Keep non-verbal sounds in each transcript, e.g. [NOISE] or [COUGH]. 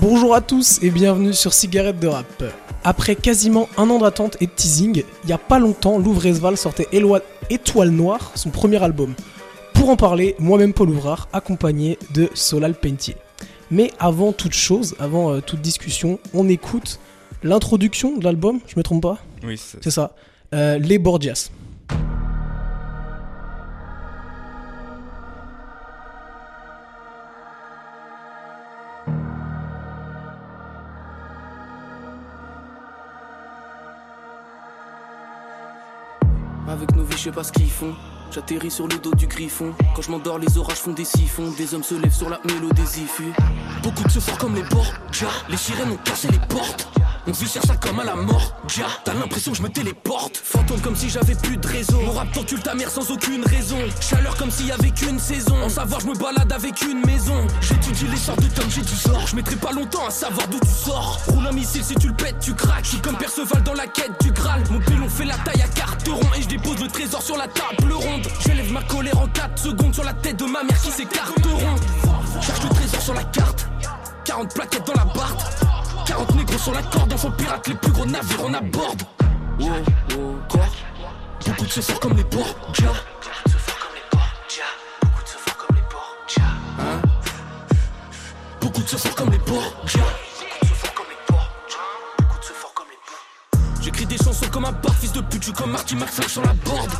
Bonjour à tous et bienvenue sur Cigarette de Rap. Après quasiment un an d'attente et de teasing, il y a pas longtemps, Louvre sortait Étoile Noire, son premier album. Pour en parler, moi-même Paul Ouvrard, accompagné de Solal Pentier. Mais avant toute chose, avant euh, toute discussion, on écoute l'introduction de l'album, je me trompe pas? Oui, c'est ça. Euh, Les Borgias. Sais pas ce qu'ils font. J'atterris sur le dos du griffon. Quand je m'endors, les orages font des siphons. Des hommes se lèvent sur la mélodie Beaucoup de se fort comme les bords. Les sirènes ont cassé les portes. On vit sur ça comme à la mort. Ja, t'as l'impression que je me téléporte. Fantôme comme si j'avais plus de réseau. Mon rap tortule ta mère sans aucune raison. Chaleur comme s'il y avait qu'une saison. En savoir, je me balade avec une maison. J'étudie les sorts de tom, j'ai du sort. Je mettrai pas longtemps à savoir d'où tu sors. Roule un missile si tu le pètes, tu craques. Je comme Perceval dans la quête du Graal. Mon pilon fait la taille à carte rond. Et je dépose le trésor sur la table ronde. J'élève ma colère en 4 secondes sur la tête de ma mère qui s'écarte rond. Cherche le trésor sur la carte. 40 plaquettes dans la barre. 40 négros sur la corde, on pirate les plus gros navires on aborde. Wow, wow, quoi? Beaucoup de se faire comme les porcs, Beaucoup de se faire comme les porcs, Beaucoup de se faire comme les porcs, Hein? Beaucoup de se faire comme les porcs, Des chansons comme un bar, fils de pute, tu comme Marty McFly sur la board.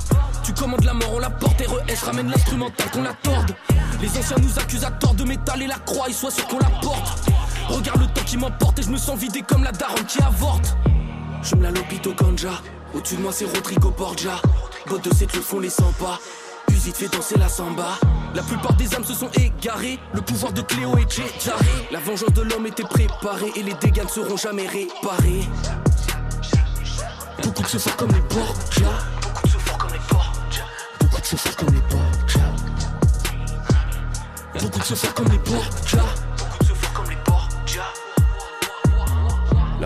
Tu commandes la mort, on la porte, RES ramène l'instrumental qu'on la torde. Les anciens nous accusent à tort de métal et la croix, ils soient sûrs qu'on la porte. Regarde le temps qui m'emporte et je me sens vidé comme la daronne qui avorte. Je me la lopite au ganja. Au-dessus de moi, c'est Rodrigo Borgia. Botte de 7 le font les 100 pas. Uzi fait danser la samba. La plupart des âmes se sont égarées. Le pouvoir de Cléo est Jaré. La vengeance de l'homme était préparée et les dégâts ne seront jamais réparés. Beaucoup de faire comme les Borgia. Beaucoup de faire comme les Borgia. Beaucoup de faire comme les Borgia. Beaucoup de faire comme les Borgia.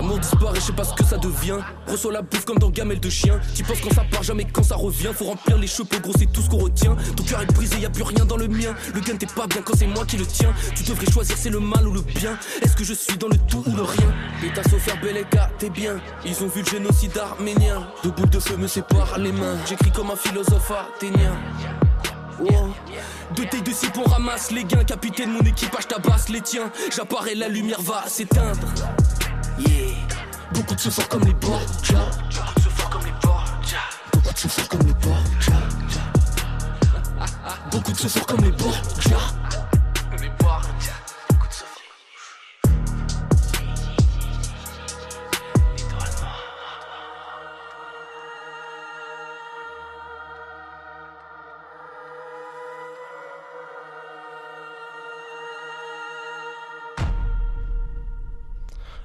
L'amour disparaît, je sais pas ce que ça devient. Reçois la bouffe comme dans gamelle de chien. Tu penses quand ça part, jamais quand ça revient. Faut remplir les cheveux, gros, c'est tout ce qu'on retient. Ton cœur est brisé, y a plus rien dans le mien. Le gun t'es pas bien quand c'est moi qui le tiens. Tu devrais choisir, c'est le mal ou le bien. Est-ce que je suis dans le tout ou le rien? L'état sauf faire bel t'es bien. Ils ont vu le génocide arménien. Deux boules de feu me séparent les mains. J'écris comme un philosophe athénien. Oh. Deux tailles de cible, on ramasse les gains. Capitaine, mon équipage tabasse les tiens. J'apparais, la lumière va s'éteindre. Yeah. Beaucoup de se comme les Borgia. Beaucoup de se comme les Borgia. Beaucoup de se comme les Borgia. Beaucoup de se comme les Borgia.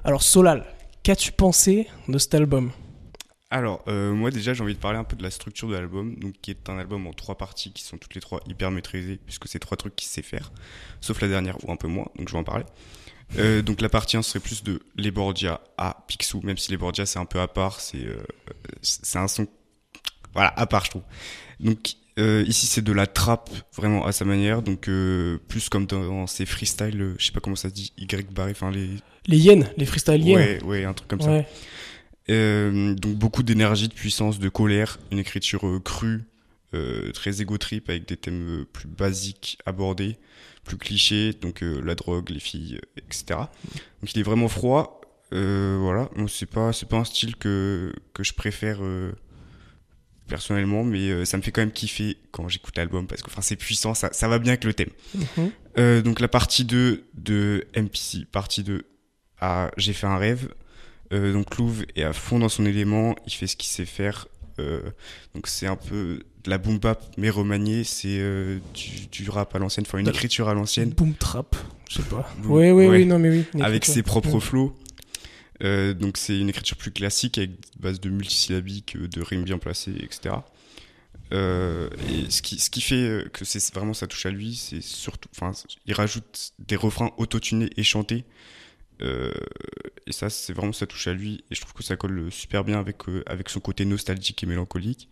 Alors Solal, qu'as-tu pensé de cet album? Alors, euh, moi déjà, j'ai envie de parler un peu de la structure de l'album, donc qui est un album en trois parties qui sont toutes les trois hyper maîtrisées, puisque c'est trois trucs qu'il sait faire, sauf la dernière ou un peu moins, donc je vais en parler. Euh, donc la partie 1 serait plus de Les Borgia à Picsou, même si Les Borgia c'est un peu à part, c'est euh, un son voilà à part je trouve. Donc ici c'est de la trappe vraiment à sa manière, donc plus comme dans, ses freestyles, je sais pas comment ça se dit, Y barré, enfin les les yens, les freestyle yens. Ouais, ouais, un truc comme ça. Euh, donc beaucoup d'énergie, de puissance, de colère, une écriture euh, crue, euh, très égo trip avec des thèmes plus basiques abordés, plus clichés, donc la drogue, les filles, etc. Donc il est vraiment froid. voilà, c'est pas pas un style que que je préfère personnellement, mais ça me fait quand même kiffer quand j'écoute l'album parce que enfin c'est puissant, ça, ça va bien avec le thème. Mhm. donc la partie 2 de MPC, partie 2 à J'ai fait un rêve. Euh, donc Louvre est à fond dans son élément, il fait ce qu'il sait faire. Euh, donc c'est un peu de la boom bap mais remanié, c'est euh, du, rap à l'ancienne, enfin une écriture à l'ancienne. Boom trap, je sais pas. oui, oui, oui, non mais oui. Avec ses propres flots. Donc c'est une écriture plus classique avec base de multisyllabiques, de rimes bien placées, etc. et ce qui, ce qui fait que c'est vraiment ça touche à lui, c'est surtout, enfin, il rajoute des refrains autotunés et chantés euh, et ça, c'est vraiment ça touche à lui. Et je trouve que ça colle super bien avec, euh, avec son côté nostalgique et mélancolique.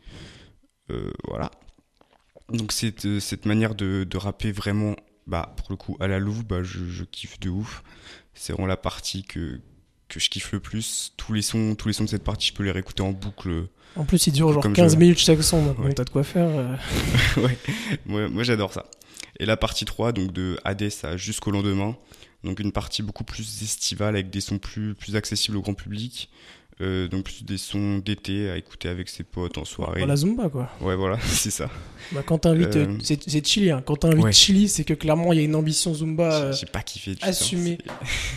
Euh, voilà. Donc, cette, cette manière de, rapper vraiment bah, pour le coup, à la Louve, bah, je kiffe de ouf. C'est vraiment la partie que, que je kiffe le plus. Tous les sons, tous les sons de cette partie, je peux les réécouter en boucle. En plus, il dure genre Comme 15 je- minutes chaque son, donc Ouais. t'as de quoi faire. euh. [LAUGHS] ouais, moi, moi j'adore ça. Et la partie 3, donc de Hades à Jusqu'au lendemain, donc une partie beaucoup plus estivale avec des sons plus, plus accessibles au grand public. Euh, donc plus des sons d'été à écouter avec ses potes en soirée. Pour la Zumba, quoi. Ouais, voilà, [LAUGHS] c'est ça. Bah, quand t'invites, Euh, euh, c'est c'est chili, hein. Quand t'invites Ouais. chili, c'est que clairement, il y a une ambition Zumba. euh, J'ai pas kiffé. du tout, assumé.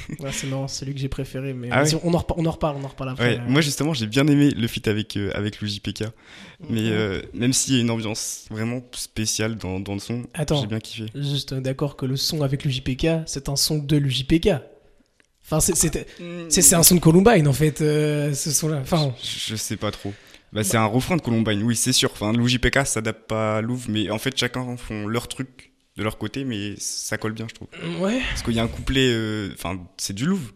c'est- ouais, c'est marrant, c'est celui que j'ai préféré, mais Ah ouais on, en repa- on en reparle, on en reparle après. Ouais, euh. moi justement, j'ai bien aimé le feat avec, euh, avec le JPK. Mais euh, même s'il y a une ambiance vraiment spéciale dans, dans le son, Attends. j'ai bien kiffé. Juste euh, d'accord que le son avec le JPK, c'est un son de l'UJPK. Enfin, c'est- un son de Columbine en fait, euh, ce son-là. Enfin, Je, je sais pas trop. Bah, c'est un refrain de Columbine, oui, c'est sûr. Enfin, l'UJPK s'adapte pas à Louvre, mais en fait, chacun font leur truc de leur côté, mais ça colle bien, je trouve. ouais. Parce qu'il y a un couplet, euh, enfin, c'est du Louvre.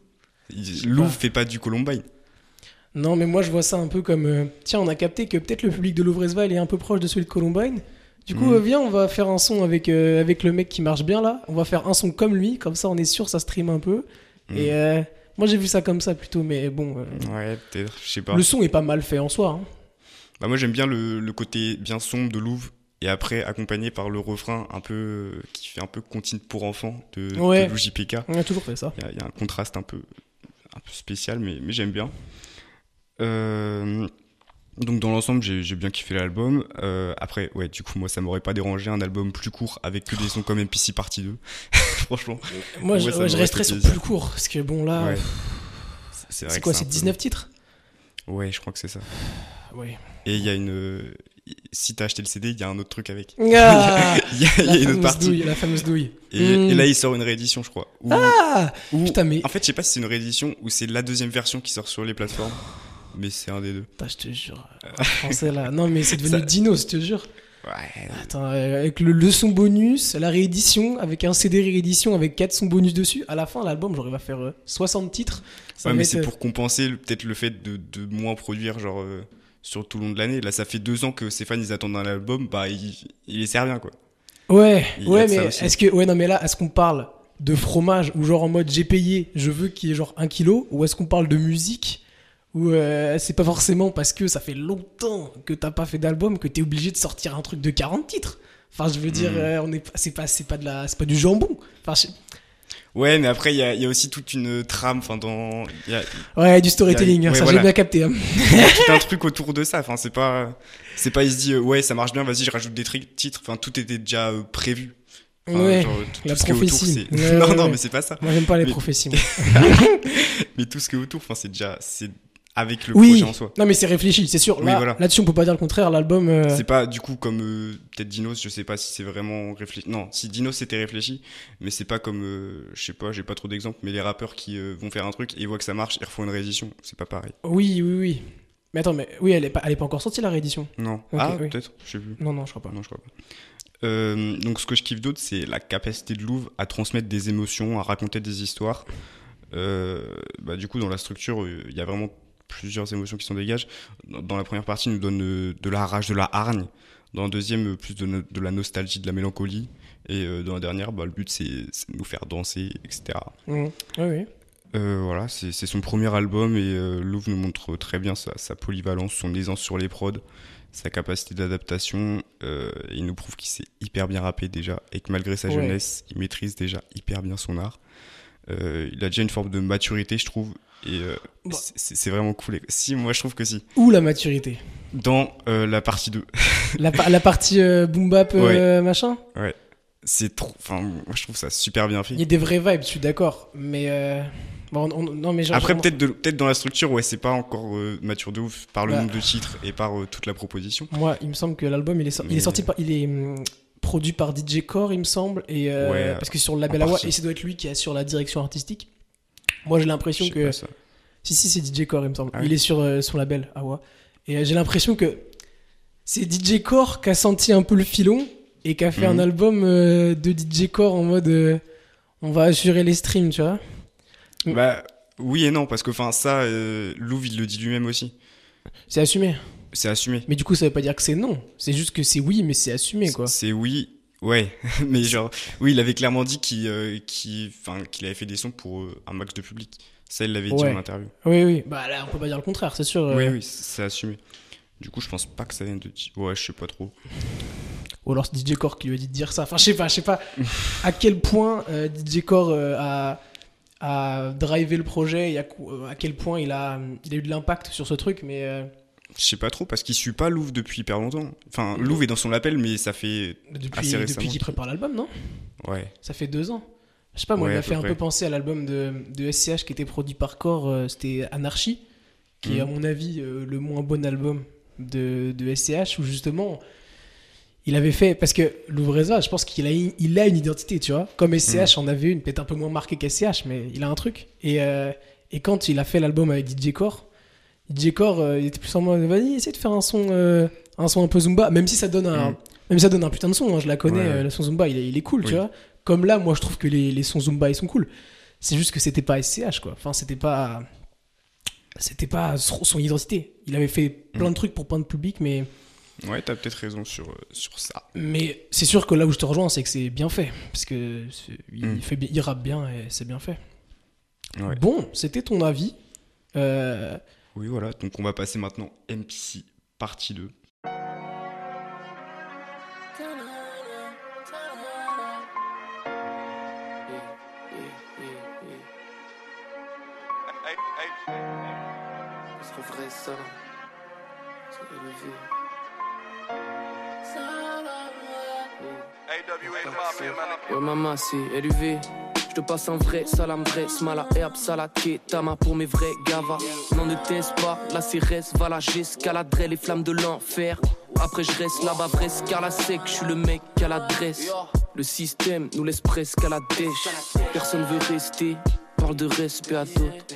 Louvre fait pas du Columbine. Non, mais moi je vois ça un peu comme. euh, tiens, on a capté que peut-être le public de Louvresval est un peu proche de celui de Columbine. Du coup, euh, viens, on va faire un son avec, avec le mec qui marche bien là. On va faire un son comme lui, comme ça on est sûr, ça stream un peu. Mhm. Et euh, moi j'ai vu ça comme ça plutôt, mais bon. euh, Ouais, peut-être, je sais pas. Le son est pas mal fait en soi. hein. Bah, moi, j'aime bien le, le côté bien sombre de Louvre. Et après, accompagné par le refrain un peu qui fait un peu comptine pour enfants de, Ouais. de l'UJPK. On a toujours fait ça. Il y, a- il y a un contraste un peu, un peu spécial, mais, mais j'aime bien. Euh, donc dans l'ensemble, j'ai j'ai bien kiffé l'album. Euh, après, ouais, du coup, moi, ça m'aurait pas dérangé un album plus court avec que des sons comme MPC partie 2. [LAUGHS] Franchement. Moi, je, Ouais, je resterais sur plaisir. plus court. Parce que bon, là, Ouais. C'est vrai c'est que quoi C'est peu- 19 titres? Ouais, je crois que c'est ça. Ouais. Et il y a une. Si t'as acheté le CD, il y a un autre truc avec. Ah, [LAUGHS] Il y a, la, une autre fameuse partie. douille, la fameuse douille. Et, Mm. et là, il sort une réédition, je crois. Où- Ah où- Putain, mais. En fait, je sais pas si c'est une réédition ou c'est la deuxième version qui sort sur les plateformes. Mais c'est un des deux. Putain, je te jure. euh, Français là. Non, mais c'est devenu [LAUGHS] Ça- Dino, je te jure. Ouais. Attends, euh, avec le, le son bonus, la réédition, avec un CD réédition avec 4 sons bonus dessus. À la fin, l'album, il va faire euh, 60 titres. Ça Ouais, mais c'est euh, pour compenser peut-être le fait de, de moins produire, genre, euh, sur tout le long de l'année. Là, ça fait deux ans que ces fans, ils attendent un album, bah, il, il les sert bien, quoi. Ouais, Il ouais, mais est-ce que, ouais, non, mais là, est-ce qu'on parle de fromage ou genre en mode j'ai payé, je veux qu'il y ait genre un kilo, ou est-ce qu'on parle de musique ou euh, c'est pas forcément parce que ça fait longtemps que t'as pas fait d'album que t'es obligé de sortir un truc de 40 titres. Enfin, je veux dire, Mhm. euh, on est, c'est pas, c'est pas de la, c'est pas du jambon. Enfin, je- Ouais, mais après, il y a, il y a aussi toute une trame, enfin, dans. Y a, ouais, du storytelling, y a- hein, ouais, ça voilà. j'ai bien capté. hein. [LAUGHS] il y a tout un truc autour de ça. Enfin, c'est pas. C'est pas, il se dit, euh, ouais, ça marche bien, vas-y, je rajoute des titres. Enfin, tout était déjà euh, prévu. Enfin, ouais. genre, tout, la tout autour, prophétie. [LAUGHS] Ouais, non, ouais, non, mais c'est pas ça. Moi, j'aime pas les Mais- prophéties. [LAUGHS] Mais tout ce qui est autour, enfin, c'est déjà. C'est avec le Oui. projet en soi. Non, mais c'est réfléchi, c'est sûr. Oui, Là, voilà. Là-dessus, on peut pas dire le contraire. L'album. euh, C'est pas du coup comme euh, peut-être Dinos, je sais pas si c'est vraiment réfléchi. Non, si Dinos c'était réfléchi, mais c'est pas comme euh, je sais pas, j'ai pas trop d'exemples, mais les rappeurs qui euh, vont faire un truc et ils voient que ça marche, ils refont une réédition, c'est pas pareil. Oui, oui, oui. Mais attends, mais oui, elle est pas, elle est pas encore sortie la réédition. Non. Ah, oui. peut-être, je sais plus. Non, non, je crois pas. Non, je crois pas. Euh, donc ce que je kiffe d'autre, c'est la capacité de Louvre à transmettre des émotions, à raconter des histoires. Euh, bah, du coup, dans la structure, euh, il y a vraiment plusieurs émotions qui s'en dégagent. Dans, la première partie, il nous donne euh, de la rage, de la hargne. Dans la deuxième, euh, plus de, no- de la nostalgie, de la mélancolie. Et euh, dans la dernière, bah, le but, c'est de nous faire danser, etc. Mhm. Oui, oui. Euh, voilà, c'est son premier album et euh, Louvre nous montre très bien sa, sa polyvalence, son aisance sur les prods, sa capacité d'adaptation. Euh, il nous prouve qu'il sait hyper bien rapper déjà et que malgré sa Ouais. jeunesse, il maîtrise déjà hyper bien son art. Il a déjà une forme de maturité, je trouve, et euh, Bah. c'est vraiment cool. Si, moi je trouve que si. Ou la maturité. Dans euh, la partie 2, La, pa- la partie euh, boom bap euh, machin. c'est trop. Enfin, moi je trouve ça super bien fait. Il y a des vraies vibes, je suis d'accord. Mais bon, on- non, mais genre, Après, peut-être peut-être dans la structure, ouais, c'est pas encore mature de ouf par le Bah. nombre de titres et par toute la proposition. Moi, il me semble que l'album, il est, il sorti par, il est hum, produit par DJ Core, il me semble, et Ouais, parce que sur le label Awa, et ça doit être lui qui assure la direction artistique. Moi, j'ai l'impression que pas ça. Si, si, c'est DJ Core, il me semble. Ah oui il est sur euh, son label, Awa. Et euh, j'ai l'impression que c'est DJ Core qui a senti un peu le filon et qui a fait Mhm. un album euh, de DJ Core en mode euh, on va assurer les streams, tu vois. Mm. Bah oui et non parce que enfin ça euh, Louvre il le dit lui-même aussi. C'est assumé. C'est assumé. Mais du coup, ça veut pas dire que c'est non. C'est juste que c'est oui, mais c'est assumé, quoi. C'est oui. Ouais, [LAUGHS] mais genre, oui, il avait clairement dit qu'il euh, qu'il- enfin, qu'il avait fait des sons pour euh, un max de public. Ça, il l'avait dit Ouais. en interview. Oui, oui. Bah là, on peut pas dire le contraire, c'est sûr. euh. Oui, oui, c'est assumé. Du coup, je pense pas que ça vienne de. Ouais, je sais pas trop. Ou alors c'est DJ Core qui lui a dit de dire ça. Enfin, je sais pas, je sais pas [LAUGHS] à quel point euh, DJ Core euh, a, a drivé le projet et à, cou- euh, à quel point il a, il a eu de l'impact sur ce truc, mais euh, Je sais pas trop parce qu'il suit pas Louvre depuis hyper longtemps. Enfin, Louvre est dans son label, mais ça fait. depuis, Assez récemment. depuis qu'il prépare l'album, non? Ouais. Ça fait deux ans. Je sais pas, moi, Ouais, il m'a fait un près. peu penser à l'album de, de SCH qui était produit par Core, euh, c'était Anarchy, qui est à Mhm. mon avis euh, le moins bon album de, de SCH, où justement il avait fait. Parce que Louvreza, je pense qu'il a, il a une identité, tu vois. Comme SCH en avait une, peut-être un peu moins marquée qu'SCH, mais il a un truc. Et, euh, et quand il a fait l'album avec DJ Core, DJ Core, euh, il était plus en mode vas-y, essaye de faire un son, euh, un son un peu Zumba, même si ça donne un, Mhm. même si ça donne un putain de son, hein, je la connais, Ouais, euh, le son Zumba, il est, il est cool, tu vois. Comme là, moi je trouve que les, les sons Zumba ils sont cool. C'est juste que c'était pas SCH quoi. Enfin, c'était pas. C'était pas son identité. Il avait fait plein Mm. de trucs pour plein de publics, mais, Ouais, t'as peut-être raison sur, sur ça. mais c'est sûr que là où je te rejoins, c'est que c'est bien fait. Parce que il, Mm. fait, il rappe bien et c'est bien fait. Ouais. Bon, c'était ton avis. Euh, Oui, voilà. Donc, on va passer maintenant MPC partie 2. Ce serait vrai ça. C'est élevé. Ouais, maman, c'est LUV. Je te passe un vrai salam, vrai smala, herbe, salade, ketama pour mes vrais gavas. Non, ne teste pas, la CRS, va la j'escaladerai les flammes de l'enfer. Après, je reste là-bas, vrai car la sec, je suis le mec à l'adresse. Le système nous laisse presque à la dèche. Personne veut rester, parle de respect à d'autres.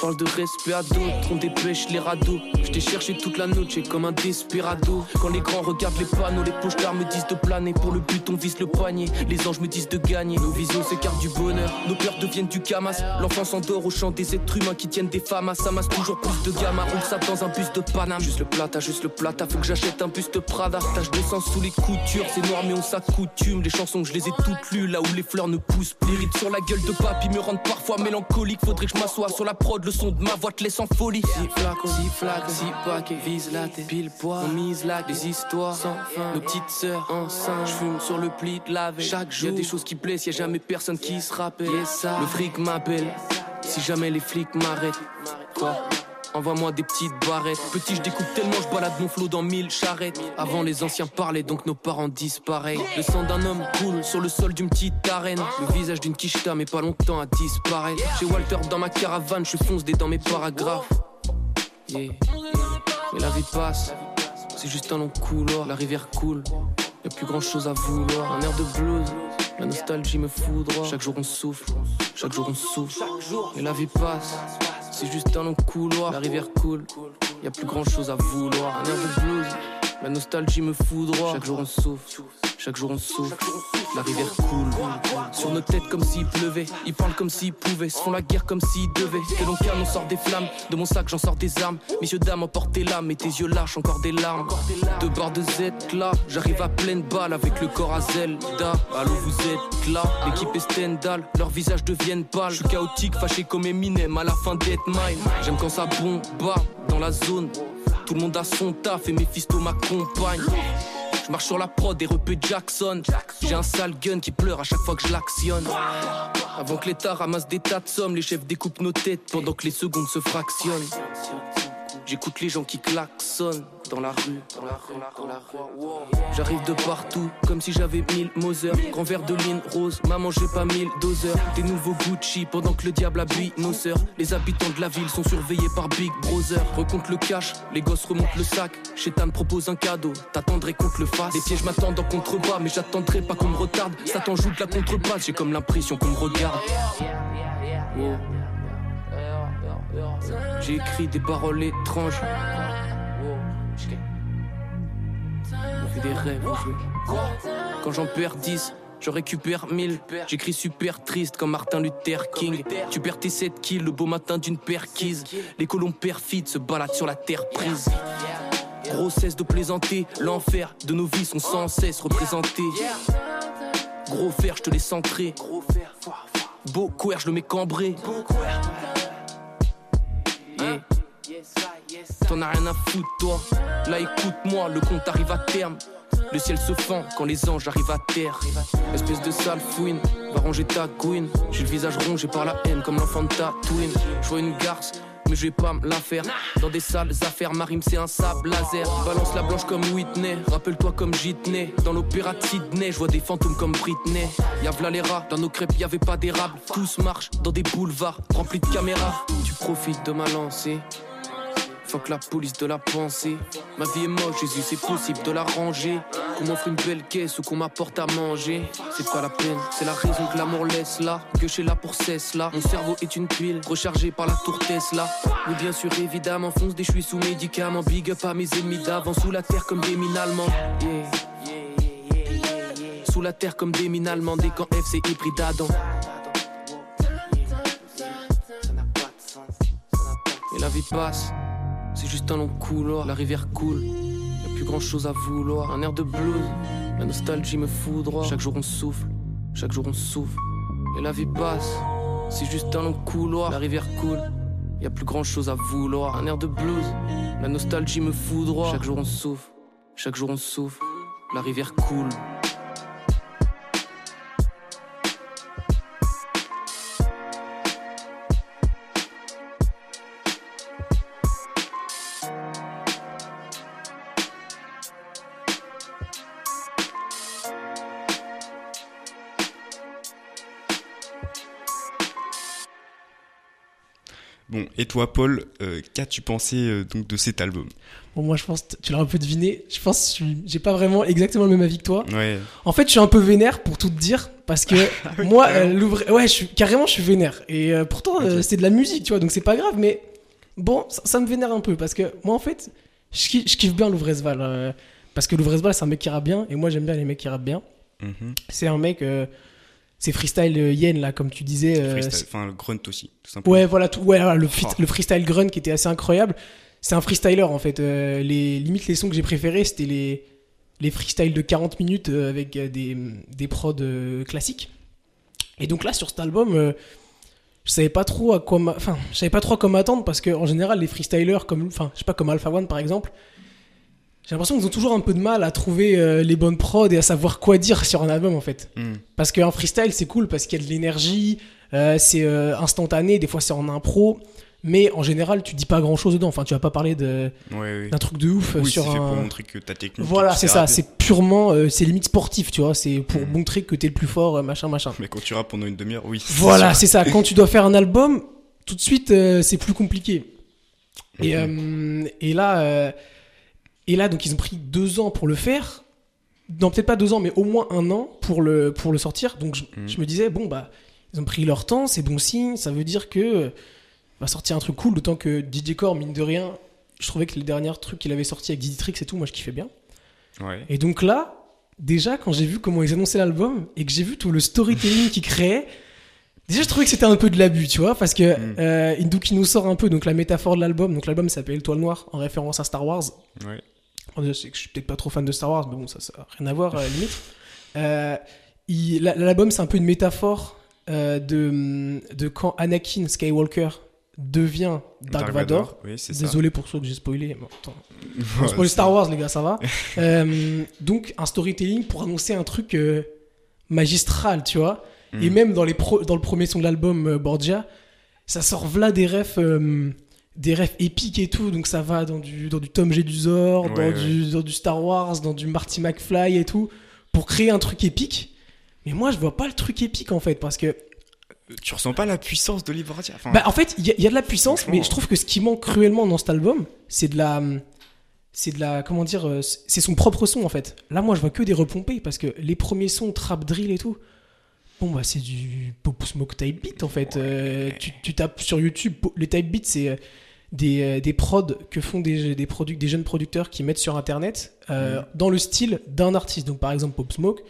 Parle de respect à d'autres, on dépêche les radeaux. Je t'ai cherché toute la noche comme un desperado. Quand les grands regardent les panneaux, les pochards me disent de planer. Pour le but, on vise le poignet. Les anges me disent de gagner. Nos visions s'écartent du bonheur, nos peurs deviennent du camas. L'enfant s'endort au chant des êtres humains qui tiennent des femmes. Ça masse toujours plus de gamins. Roule ça dans un bus de Paname. Juste le plata, juste le plata. Faut que j'achète un buste Prada. Tache de sang sous les coutures. C'est noir, mais on s'accoutume. Les chansons, je les ai toutes lues. Là où les fleurs ne poussent plus. Les rides sur la gueule de papy me rendent parfois mélancolique. Faudrait que je m'assoie sur la prod. Le son de ma voix te laisse en folie. Si flacons, si flacons, si paquets. Vise la tête, pile poids. On mise là des histoires sans fin. Nos petites sœurs enceintes. Je fume sur le pli de la veille. Chaque jour, y a des choses qui blessent. Y a jamais personne qui se rappelle. Le fric m'appelle. Si jamais les flics m'arrêtent. Quoi? Envoie-moi des petites barrettes. Petit, je découpe tellement, je balade mon flot dans mille charrettes. Avant, les anciens parlaient, donc nos parents disparaissent. Le sang d'un homme coule sur le sol d'une petite arène. Le visage d'une quicheta, mais pas longtemps à disparaître. Chez Walter, dans ma caravane, je fonce des dans mes paragraphes. Yeah. Mais la vie passe, c'est juste un long couloir. La rivière coule, y a plus grand chose à vouloir. Un air de blues, la nostalgie me foudroie. Chaque jour on souffle, chaque jour on souffle. Et la vie passe, c'est juste un long couloir. La rivière coule, y a plus grand chose à vouloir. Un air de blues, la nostalgie me foudroie. Chaque jour on souffle, chaque jour on souffle. La rivière coule sur nos têtes comme s'il pleuvait. Ils parlent comme s'ils pouvaient, se font la guerre comme s'ils devaient. De l'on calme, on sort des flammes. De mon sac, j'en sors des armes. Messieurs, dames, emportez l'âme. Et tes yeux lâchent encore des larmes. Deux barres de Z là, j'arrive à pleine balle avec le corps à Zelda. Allô, vous êtes là, l'équipe est Stendhal. Leurs visages deviennent pâles. Je suis chaotique, fâché comme Eminem à la fin d'Ed Mile. J'aime quand ça bombarde dans la zone. Tout le monde a son taf et mes fistos m'accompagnent. Je marche sur la prod et repé Jackson. J'ai un sale gun qui pleure à chaque fois que je l'actionne. Avant que l'État ramasse des tas de sommes, les chefs découpent nos têtes pendant que les secondes se fractionnent. J'écoute les gens qui klaxonnent dans la rue, dans la rue. J'arrive de partout, comme si j'avais mille Moser. Grand verre de ligne rose, maman j'ai pas mille doseurs. Des nouveaux Gucci pendant que le diable habille nos sœurs. Les habitants de la ville sont surveillés par Big Brother. Recompte le cash, les gosses remontent le sac. Chétan propose un cadeau, t'attendrais qu'on te le fasse. Les pièges m'attendent en contrebas, mais j'attendrai pas qu'on me retarde. Satan joue de la contrebasse, j'ai comme l'impression qu'on me regarde. J'ai écrit des paroles étranges. On fait des rêves au jeu. Quand j'en perds 10, je récupère 1000. J'écris super triste comme Martin Luther King. Tu perds tes 7 kills le beau matin d'une perquise. Les colons perfides se baladent sur la terre prise. Grossesse de plaisanter, l'enfer de nos vies sont sans cesse représentés. Gros fer, je te laisse entrer. Beau couer, je le mets cambré. T'en as rien à foutre, toi. Là, écoute-moi, le compte arrive à terme. Le ciel se fend quand les anges arrivent à terre. Espèce de sale fouine, va ranger ta couine. J'ai le visage rongé par la haine comme l'enfant de ta twin. Je vois une garce, mais je vais pas me la faire. Dans des sales affaires, ma rime c'est un sable laser. Balance la blanche comme Whitney, rappelle-toi comme Jitney. Dans l'opéra de Sydney, je vois des fantômes comme Britney. Y'a v'là les rats, dans nos crêpes y avait pas d'érable. Tous marchent dans des boulevards remplis de caméras. Tu profites de ma lancée. Fuck la police de la pensée. Ma vie est moche, Jésus, c'est possible de la ranger. Qu'on m'offre une belle caisse ou qu'on m'apporte à manger. C'est pas la peine, c'est la raison que l'amour laisse là. Que suis là pour cesse là. Mon cerveau est une pile rechargée par la tour Tesla. Oui, bien sûr, évidemment, fonce des suis sous médicaments. Big up à mes ennemis d'avant, sous la terre comme des mines allemandes. Yeah. Sous la terre comme des mines allemandes. Des camps F, c'est hybride Adam. Et la vie passe. Juste un long couloir, la rivière coule. Y'a plus grand chose à vouloir. Un air de blues, la nostalgie me foudroie. Chaque jour on souffle, chaque jour on souffle. Et la vie passe, c'est juste un long couloir, la rivière coule. Y'a plus grand chose à vouloir. Un air de blues, la nostalgie me foudroie. Chaque jour on souffle, chaque jour on souffle. La rivière coule. Et toi, Paul, euh, qu'as-tu pensé euh, donc de cet album? Bon, moi, je pense, tu l'as un peu deviné. Je pense que j'ai pas vraiment exactement le même avis que toi. Ouais. En fait, je suis un peu vénère pour tout te dire parce que [LAUGHS] moi, euh, l'ouvre- ouais, je suis carrément, je suis vénère. Et euh, pourtant, c'est de la musique, tu vois, donc c'est pas grave. Mais bon, ça, ça me vénère un peu parce que moi, en fait, je kiffe, je kiffe bien Louvresval euh, parce que Louvresval, c'est un mec qui rappe bien et moi, j'aime bien les mecs qui rappent bien. Mhm. C'est un mec, c'est freestyle euh, yen là, comme tu disais. euh, Enfin, le grunt aussi, tout simplement. Ouais, voilà, tout, ouais, voilà, le, free- Oh. le freestyle grunt qui était assez incroyable. C'est un freestyler en fait. Euh, les limites, les sons que j'ai préférés, c'était les les freestyles de 40 minutes euh, avec des des prods classiques. Et donc là, sur cet album, euh, je savais pas trop à quoi, enfin, je savais pas trop à quoi m'attendre parce que en général, les freestylers comme, enfin, je sais pas comme Alpha One par exemple. J'ai l'impression qu'ils ont toujours un peu de mal à trouver euh, les bonnes prods et à savoir quoi dire sur un album en fait. Mhm. Parce qu'un freestyle, c'est cool parce qu'il y a de l'énergie, euh, c'est euh, instantané, des fois c'est en impro, mais en général, tu dis pas grand chose dedans. Enfin, tu vas pas parler de- Ouais, ouais. d'un truc de ouf Oui, sur c'est fait un. pour montrer que ta technique. Voilà, c'est ça, c'est purement. c'est limite sportif, tu vois, c'est pour Mhm. montrer que t'es le plus fort, machin, machin. Mais quand tu rappes pendant une demi-heure, oui. [LAUGHS] Voilà, c'est ça. Quand tu dois faire un album, tout de suite, c'est plus compliqué. Et, et là, et là, donc ils ont pris deux ans pour le faire. Non, peut-être pas deux ans, mais au moins un an pour le, pour le sortir. Donc je, je me disais, bon, bah, ils ont pris leur temps, c'est bon signe. Ça veut dire que euh, va sortir un truc cool. D'autant que DJ Core, mine de rien, je trouvais que les derniers trucs qu'il avait sortis avec Diditrix et tout, moi je kiffais bien. Ouais. Et donc là, déjà, quand j'ai vu comment ils annonçaient l'album et que j'ai vu tout le storytelling qu'ils créaient, déjà je trouvais que c'était un peu de l'abus, tu vois, parce que Mm. euh, nous sort un peu donc la métaphore de l'album. Donc l'album s'appelle Étoile Noire en référence à Star Wars. Ouais. Je sais que je suis peut-être pas trop fan de Star Wars, mais bon, ça, ça a rien à voir à la limite. Euh, L'album, c'est un peu une métaphore euh, de, de quand Anakin Skywalker devient Dark, Vador. Oui, c'est ça. Désolé pour ceux que j'ai spoilé. mais attends. [LAUGHS] On spoil Star Wars, les gars, ça va. [LAUGHS] Euh, donc, un storytelling pour annoncer un truc magistral, tu vois. Mm. Et même dans, les pro- dans le premier son de l'album, Borgia, ça sort là des refs, des refs épiques et tout. Donc, ça va dans du, dans du Tom G. du Zor, dans, Ouais, Du, dans du Star Wars, dans du Marty McFly et tout, pour créer un truc épique. Mais moi, je vois pas le truc épique en fait, parce que Tu ressens pas la puissance de Livordia enfin, bah, en fait, il y, y a de la puissance, mais je trouve que ce qui manque cruellement dans cet album, c'est de la. C'est de la. Comment dire euh, C'est son propre son en fait. Là, moi, je vois que des repompés parce que les premiers sons, trap drill et tout. Bon, bah, c'est du Pop Smoke type beat en fait. Euh, tu, tu tapes sur YouTube, les type beats, c'est euh, des, euh, des prods que font des, des, des jeunes producteurs qui mettent sur internet euh, Mhm. dans le style d'un artiste. Donc, par exemple, Pop Smoke.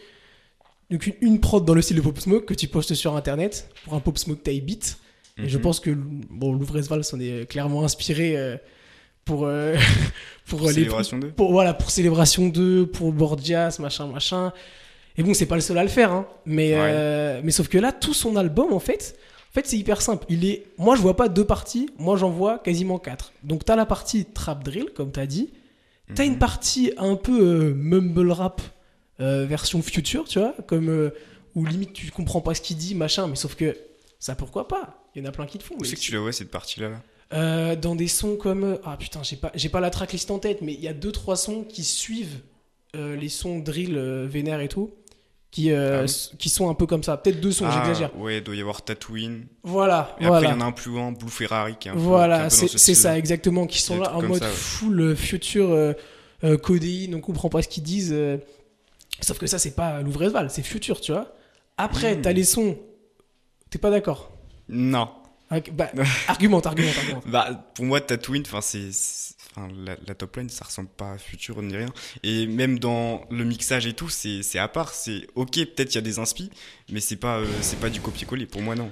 Donc, une, une prod dans le style de Pop Smoke que tu postes sur internet pour un Pop Smoke type beat. Et je Mhm. pense que bon, Louvresval s'en est clairement inspiré euh, pour euh, [LAUGHS] pour, Pour les Célébration 2. pour voilà pour célébration 2 pour Borgias machin machin et bon c'est pas le seul à le faire hein, mais Ouais. euh, mais sauf que là tout son album en fait fait c'est hyper simple. Il est moi je vois pas deux parties moi j'en vois quasiment quatre. Donc t'as la partie trap drill comme t'as dit. T'as Mhm. une partie un peu euh, mumble rap euh, version future tu vois comme euh, où limite tu comprends pas ce qu'il dit machin mais sauf que ça pourquoi pas? Il y en a plein qui le font Où c'est que tu la vois cette partie-là là? Dans des sons comme ah putain j'ai pas j'ai pas la tracklist en tête mais il y a deux trois sons qui suivent les sons drill vénère et tout qui euh, Ah oui. qui sont un peu comme ça peut-être deux sons Ah, j'exagère Ouais, il doit y avoir Tatooine. voilà Et après, il y en a un plus loin, Blue Ferrari, qui est un voilà c'est ce c'est ça exactement qui sont là en mode ça, ouais. full euh, future euh, euh, codéine on comprend pas ce qu'ils disent euh. sauf que ça c'est pas Louvresval c'est futur tu vois après Mm. t'as les sons t'es pas d'accord? Non. Ah, bah, argumente argumente argumente [LAUGHS] Bah, pour moi, Tatooine, enfin, c'est. Enfin, la, la top line, ça ressemble pas à Future ni rien. Et même dans le mixage et tout, c'est à part. C'est ok, peut-être il y a des inspi, mais c'est pas, euh, c'est pas du copier-coller. Pour moi, non.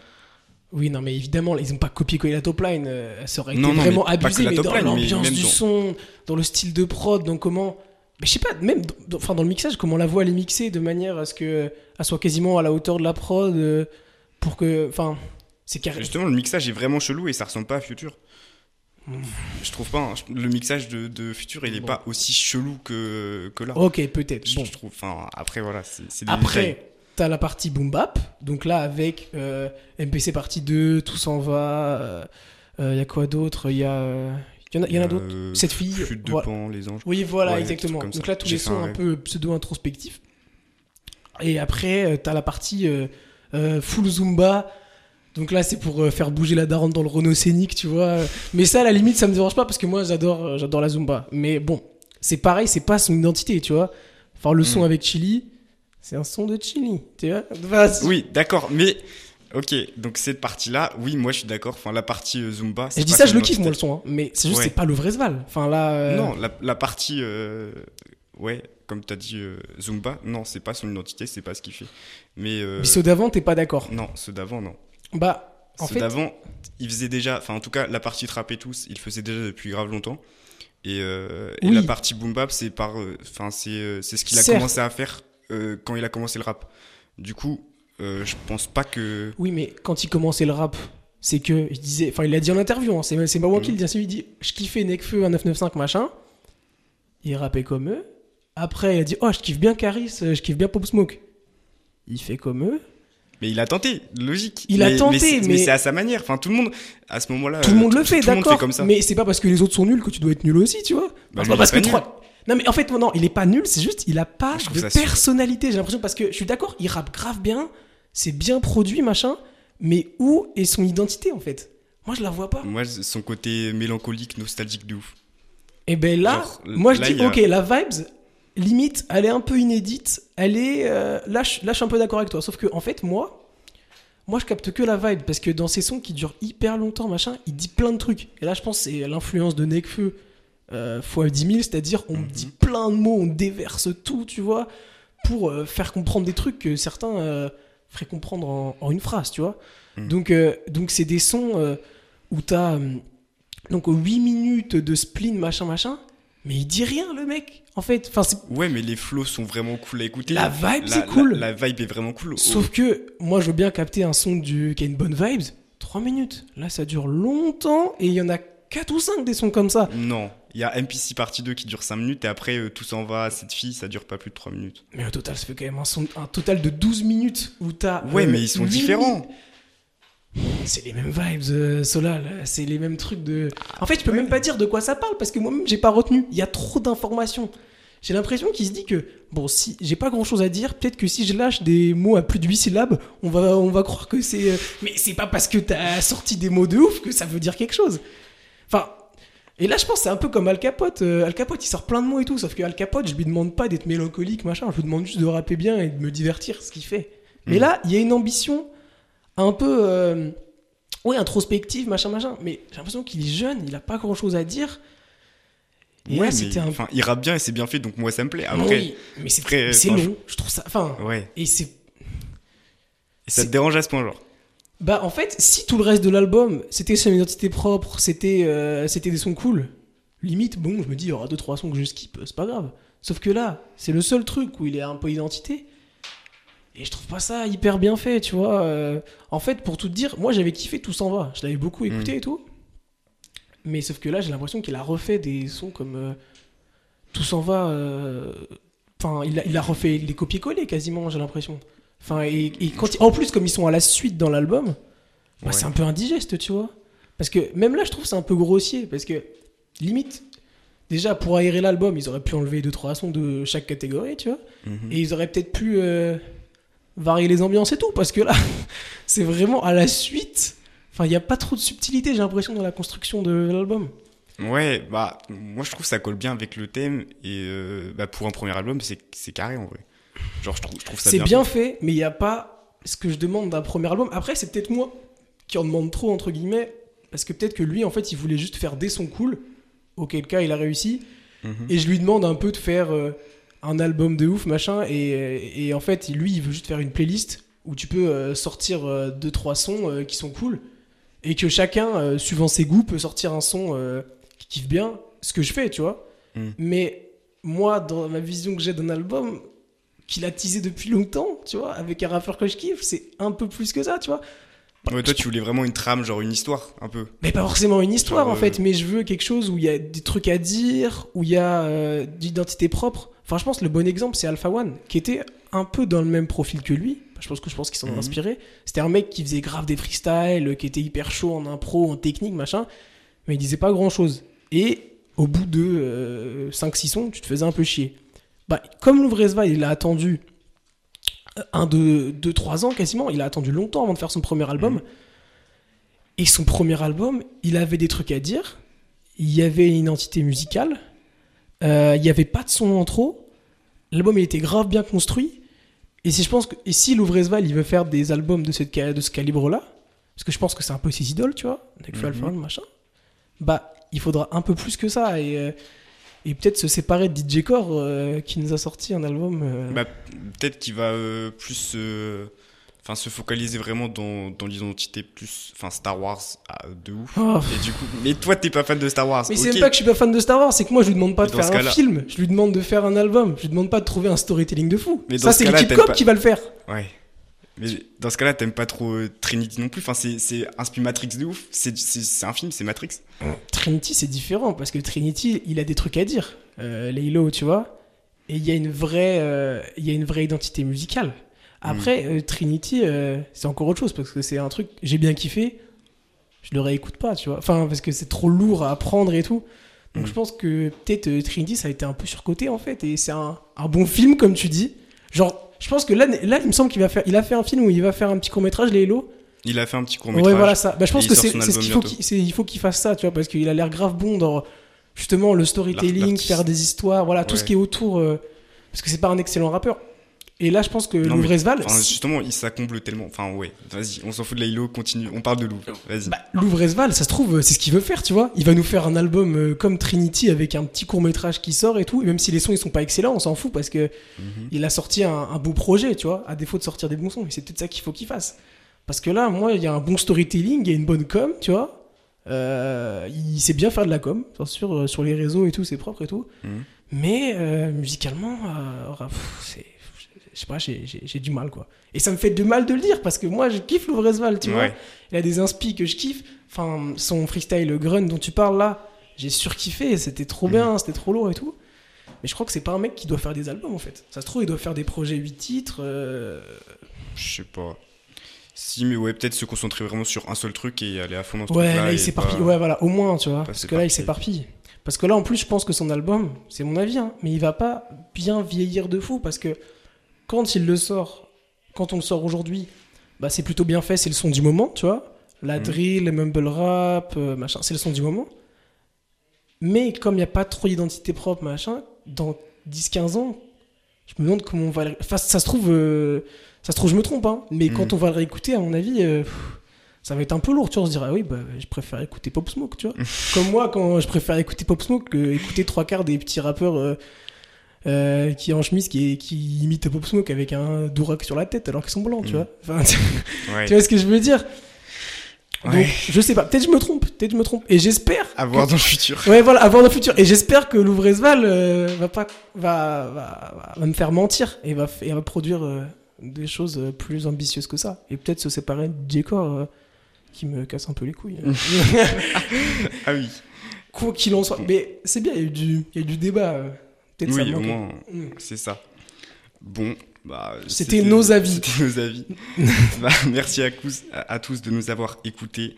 Oui, non, mais évidemment, ils ont pas copié-collé la top line. euh, ça aurait été Non, non, vraiment abusé, mais dans l'ambiance du dans- son, dans le style de prod, dans comment. Mais je sais pas, même dans, dans- enfin, dans le mixage, comment la voix elle est mixée de manière à ce que elle soit quasiment à la hauteur de la prod euh, pour que. Enfin, c'est carré. Justement, le mixage est vraiment chelou et ça ressemble pas à Future. Je trouve pas. hein. Le mixage de, de Future, il est Bon. pas aussi chelou que, que là. Ok, peut-être. Bon. je trouve. Enfin, après, voilà, c'est. Après, t'as la partie boom bap, donc là avec euh, MPC partie 2, tout s'en va. Il y a quoi d'autre? Il y a. euh, y en a, d'autres Euh, Cette fille. Chute de voilà. Pan, les anges. Oui, voilà, Ouais, exactement. Donc là, tous les sons un rêve. peu pseudo-introspectifs. Et après, euh, t'as la partie euh, euh, full Zumba. Donc là, c'est pour euh, faire bouger la daronne dans le Renault Scénic, tu vois. Mais ça, à la limite, ça me dérange pas parce que moi, j'adore euh, j'adore la Zumba. Mais bon, c'est pareil, c'est pas son identité, tu vois. Enfin, le son Mm. avec Chili, c'est un son de Chili, tu vois. Enfin, Oui, d'accord, mais ok, donc cette partie-là, oui, moi je suis d'accord. Enfin, la partie euh, Zumba. Je dis ça, je le kiffe, moi, le son. hein. Mais c'est juste, Ouais. c'est pas le Vresval. Enfin, là. euh, Non, la, la partie, euh, ouais, comme t'as dit euh, Zumba, non, c'est pas son identité, c'est pas ce qu'il fait. Mais Mais ceux d'avant, t'es pas d'accord. non, ceux d'avant, non. Bah, en ceux fait. d'avant, il faisait déjà, enfin en tout cas, la partie trap et tout, il faisait déjà depuis grave longtemps. Et, euh, et Oui. la partie boom bap, c'est par, euh, enfin c'est, euh, c'est ce qu'il a Certes. commencé à faire euh, quand il a commencé le rap. Du coup, euh, je pense pas que Oui, mais quand il commençait le rap, c'est que il disait, enfin, il l'a dit en interview, hein, c'est c'est pas moi qui le hein, lui, il dit, je kiffais Nekfeu, un 995 machin. Il rappait comme eux. Après, il a dit, oh, je kiffe bien Caris, je kiffe bien Pop Smoke. Il fait comme eux. Mais il a tenté, logique. Il a tenté, mais- c'est à sa manière. Enfin, tout le monde, à ce moment-là. Tout le monde le fait, d'accord. Mais c'est pas parce que les autres sont nuls que tu dois être nul aussi, tu vois. Bah, pas parce que trois. Non, mais en fait, non, il est pas nul, c'est juste, il a pas trouve de personnalité, j'ai l'impression, parce que je suis d'accord, il rappe grave bien, c'est bien produit, machin, mais où est son identité, en fait? Moi, je la vois pas. Moi, son côté mélancolique, nostalgique de ouf. Et ben là, Genre, moi je là, dis, a- ok, la vibes, limite, elle est un peu inédite, elle est. euh, là, je, là, je suis un peu d'accord avec toi. Sauf que, en fait, moi, moi, je capte que la vibe, parce que dans ces sons qui durent hyper longtemps, machin, il dit plein de trucs. Et là, je pense que c'est l'influence de Nekfeu euh, fois 10 000, c'est-à-dire, on Mhm. dit plein de mots, on déverse tout, tu vois, pour euh, faire comprendre des trucs que certains euh, feraient comprendre en, en une phrase, tu vois. Mhm. Donc, euh, donc c'est des sons où t'as. donc 8 minutes de spleen, machin, machin. Mais il dit rien, le mec. En fait, enfin, c'est- Ouais, mais les flows sont vraiment cool à écouter. La vibe, c'est cool. La, vibe est vraiment cool. sauf que moi, je veux bien capter un son du... qui a une bonne vibes. 3 minutes. Là, ça dure longtemps et il y en a 4 ou 5 des sons comme ça. Non, il y a MPC partie 2 qui dure 5 minutes et après euh, tout s'en va, cette fille, ça dure pas plus de 3 minutes. Mais au total, ça fait quand même un, son... un total de 12 minutes où t'as. Ouais, euh, mais ils sont différents. C'est les mêmes vibes, euh, Solal. C'est les mêmes trucs de. En fait, je peux Ouais. même pas dire de quoi ça parle parce que moi-même, j'ai pas retenu. Il y a trop d'informations. J'ai l'impression qu'il se dit que, bon, si j'ai pas grand chose à dire, peut-être que si je lâche des mots à plus de 8 syllabes, on va, on va croire que c'est. euh, Mais c'est pas parce que t'as sorti des mots de ouf que ça veut dire quelque chose. Enfin. Et là, je pense c'est un peu comme Al Capote. Euh, Al Capote, il sort plein de mots et tout, sauf que Al Capote, je lui demande pas d'être mélancolique, machin, je lui demande juste de rapper bien et de me divertir, ce qu'il fait. Mais Mhm. là, il y a une ambition un peu. Euh, ouais, introspective, machin, machin. Mais j'ai l'impression qu'il est jeune, il a pas grand chose à dire. Et ouais, c'était un. enfin, il rappe bien et c'est bien fait, donc moi ça me plaît. Après, Oui, mais c'est franchement- long, je trouve ça. Enfin, ouais. et c'est. Et ça te dérange à ce point, genre. Bah, en fait, si tout le reste de l'album, c'était son identité propre, c'était euh, c'était des sons cool, limite, bon, je me dis, il y aura deux trois sons que je skip, c'est pas grave. Sauf que là, c'est le seul truc où il est un peu identité. Et je trouve pas ça hyper bien fait, tu vois. Euh, en fait, pour tout te dire, moi j'avais kiffé Tout s'en va. Je l'avais beaucoup écouté Mm. et tout. Mais sauf que là, j'ai l'impression qu'il a refait des sons comme euh, Tout s'en va. euh, Enfin, il, a, il a refait les copier-coller quasiment, j'ai l'impression. Enfin, et, et quand il- en plus, comme ils sont à la suite dans l'album, bah, Ouais. c'est un peu indigeste, tu vois. Parce que même là, je trouve que c'est un peu grossier. Parce que, limite, déjà pour aérer l'album, ils auraient pu enlever 2-3 sons de chaque catégorie, tu vois. Mhm. Et ils auraient peut-être pu euh, varier les ambiances et tout, parce que là, [LAUGHS] c'est vraiment à la suite. Enfin, il n'y a pas trop de subtilité, j'ai l'impression, dans la construction de l'album. Ouais, bah, moi je trouve que ça colle bien avec le thème et euh, bah, pour un premier album, c'est carré en vrai. Genre, je trouve, je trouve ça C'est bien. bien fait, mais il n'y a pas ce que je demande d'un premier album. Après, c'est peut-être moi qui en demande trop, entre guillemets, parce que peut-être que lui, en fait, il voulait juste faire des sons cool, auquel cas il a réussi. Mhm. Et je lui demande un peu de faire euh, un album de ouf, machin. Et, et en fait, lui, il veut juste faire une playlist où tu peux euh, sortir euh, deux, trois sons euh, qui sont cool. Et que chacun, suivant ses goûts, peut sortir un son qui kiffe bien. Ce que je fais, tu vois. Mm. Mais moi, dans ma vision que j'ai d'un album, qu'il a teasé depuis longtemps, tu vois, avec un rappeur que je kiffe, c'est un peu plus que ça, tu vois. Ouais, toi, tu voulais vraiment une trame, genre une histoire, un peu. Mais pas forcément une histoire Genre, en fait, euh, mais je veux quelque chose où il y a des trucs à dire, où il y a euh, d'identité propre. Enfin, je pense que le bon exemple c'est Alpha One, qui était un peu dans le même profil que lui. Je pense que je pense qu'ils s'en ont Mhm. inspiré. C'était un mec qui faisait grave des freestyles, qui était hyper chaud en impro, en technique, machin, mais il disait pas grand chose. Et au bout de 5-6 sons, tu te faisais un peu chier. Bah, comme l'Ouvresva, il a attendu euh, un, deux, deux, trois ans quasiment, il a attendu longtemps avant de faire son premier album. Mhm. Et son premier album, il avait des trucs à dire, il y avait une identité musicale, euh, il n'y avait pas de son en trop, l'album il était grave bien construit, et si je pense que, et si Louvrezval il veut faire des albums de, cette, de ce calibre-là, parce que je pense que c'est un peu ses idoles, tu vois, avec. Alpha One, machin, bah il faudra un peu plus que ça, et, euh, et peut-être se séparer de DJ Core euh, qui nous a sorti un album... euh, Bah, peut-être qu'il va euh, plus euh, enfin se focaliser vraiment dans, dans l'identité plus enfin Star Wars ah, de ouf. oh, Et du coup, mais toi t'es pas fan de Star Wars. Mais c'est même pas que je suis pas fan de Star Wars, c'est que moi je lui demande pas de Mais faire ce un film, je lui demande de faire un album, je lui demande pas de trouver un storytelling de fou. Mais ça ce c'est cas-là, l'équipe COP pas- qui va le faire. Ouais. Mais dans ce cas-là, t'aimes pas trop euh, Trinity non plus. Enfin, c'est c'est inspi Matrix de ouf. C'est un film, c'est Matrix. Trinity c'est différent parce que Trinity il a des trucs à dire, euh, Laylo tu vois, et il y a une vraie, euh, il y a une vraie identité musicale. Après euh, Trinity euh, c'est encore autre chose parce que c'est un truc j'ai bien kiffé, je le réécoute pas tu vois, enfin parce que c'est trop lourd à apprendre et tout. Donc Mm. je pense que peut-être euh, Trinity ça a été un peu surcoté en fait et c'est un, un bon film comme tu dis. Genre je pense que là, là il me semble qu'il va faire, il a fait un film où il va faire un petit court métrage Laylo. Il a fait un petit court métrage. Ouais, voilà ça. Bah, je pense que c'est ce qu'il faut qu'il faut qu'il fasse ça, tu vois, parce qu'il a l'air grave bon dans justement le storytelling, faire des histoires, voilà, tout ce qui est autour. parce que c'est pas un excellent rappeur. Et là, je pense que Non, mais- Louvrezval, Enfin, justement, il s'accomble tellement. Enfin, ouais. Vas-y, on s'en fout de Laylo, continue. On parle de Lou. Vas-y. bah, Louvrezval, ça se trouve, euh, c'est ce qu'il veut faire, tu vois. Il va nous faire un album euh, comme Trinity avec un petit court métrage qui sort et tout. Et même si les sons ils sont pas excellents, on s'en fout parce que Mhm. il a sorti un, un beau projet, tu vois, à défaut de sortir des bons sons. Et c'est peut-être ça qu'il faut qu'il fasse. Parce que là, moi, il y a un bon storytelling, il y a une bonne com, tu vois. Euh, il sait bien faire de la com, bien sûr, sur les réseaux et tout, c'est propre et tout. Mhm. Mais euh, musicalement, euh, pff, c'est. Je sais pas, j'ai- du mal, quoi. Et ça me fait de mal de le dire, parce que moi, je kiffe Louvrezval, tu vois. Il a des inspi que je kiffe. Enfin, son freestyle Grun dont tu parles là, j'ai surkiffé, c'était trop bien, c'était trop lourd et tout. Mais je crois que c'est pas un mec qui doit faire des albums en fait. Ça se trouve, il doit faire des projets 8 titres. euh, Je sais pas. Si, mais ouais, peut-être se concentrer vraiment sur un seul truc et aller à fond dans ce Ouais, là il s'éparpille. pas- Ouais, voilà, au moins, tu vois. Parce que là, il s'éparpille. Parce que là, en plus, je pense que son album, c'est mon avis, hein, mais il va pas bien vieillir de fou parce que quand il le sort, quand on le sort aujourd'hui, bah c'est plutôt bien fait, c'est le son du moment, tu vois. La Mhm. drill, le mumble rap, euh, machin, c'est le son du moment. Mais comme il n'y a pas trop d'identité propre, machin, dans 10-15 ans, je me demande comment on va le... Enfin, ça se trouve, euh, ça se trouve, je me trompe, hein, mais quand on va le réécouter, à mon avis, euh, ça va être un peu lourd, tu vois. On se dira, ah oui, bah, je préfère écouter Pop Smoke, tu vois. [LAUGHS] Comme moi, quand je préfère écouter Pop Smoke que écouter trois quarts des petits rappeurs euh, qui en chemise qui, qui imitent Pop Smoke avec un dourac sur la tête alors qu'ils sont blancs, tu Mhm. vois. Enfin, [LAUGHS] tu Ouais. tu vois ce que je veux dire? Donc, je sais pas, peut-être je me trompe, peut-être je me trompe. Et j'espère. À voir dans le futur. Ouais, voilà, à voir dans le futur. Et j'espère que Louvrezval euh, va pas, va, va, va, me faire mentir et va, et va produire euh, des choses euh, plus ambitieuses que ça. Et peut-être se séparer de J-Core qui me casse un peu les couilles. [LAUGHS] ah oui. Quoi qu'il en soit. Mais c'est bien, il y a eu du, il y a eu du débat. Peut-être oui, au moins, mm. c'est ça. Bon, bah, c'était nos avis. [LAUGHS] Nos avis. [LAUGHS] bah, merci à, à, tous de nous avoir écoutés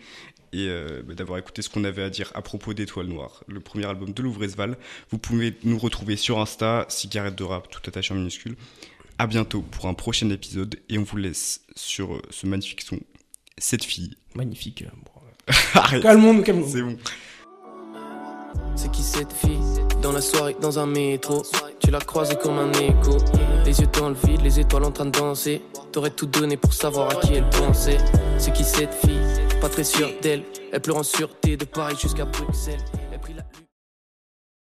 et euh, bah, d'avoir écouté ce qu'on avait à dire à propos d'Étoile Noire, le premier album de Louvrezval. Vous pouvez nous retrouver sur Insta, cigarette de rap, tout attaché en minuscule. À bientôt pour un prochain épisode et on vous laisse sur euh, ce magnifique son, cette fille. Magnifique. calme [LAUGHS] calme C'est bon. C'est qui cette fille Dans la soirée, dans un métro? Tu l'as croisée comme un écho. Les yeux dans le vide, les étoiles en train de danser. T'aurais tout donné pour savoir à qui elle pensait. C'est qui cette fille? Pas très sûre d'elle. Elle pleure en sûreté de Paris jusqu'à Bruxelles.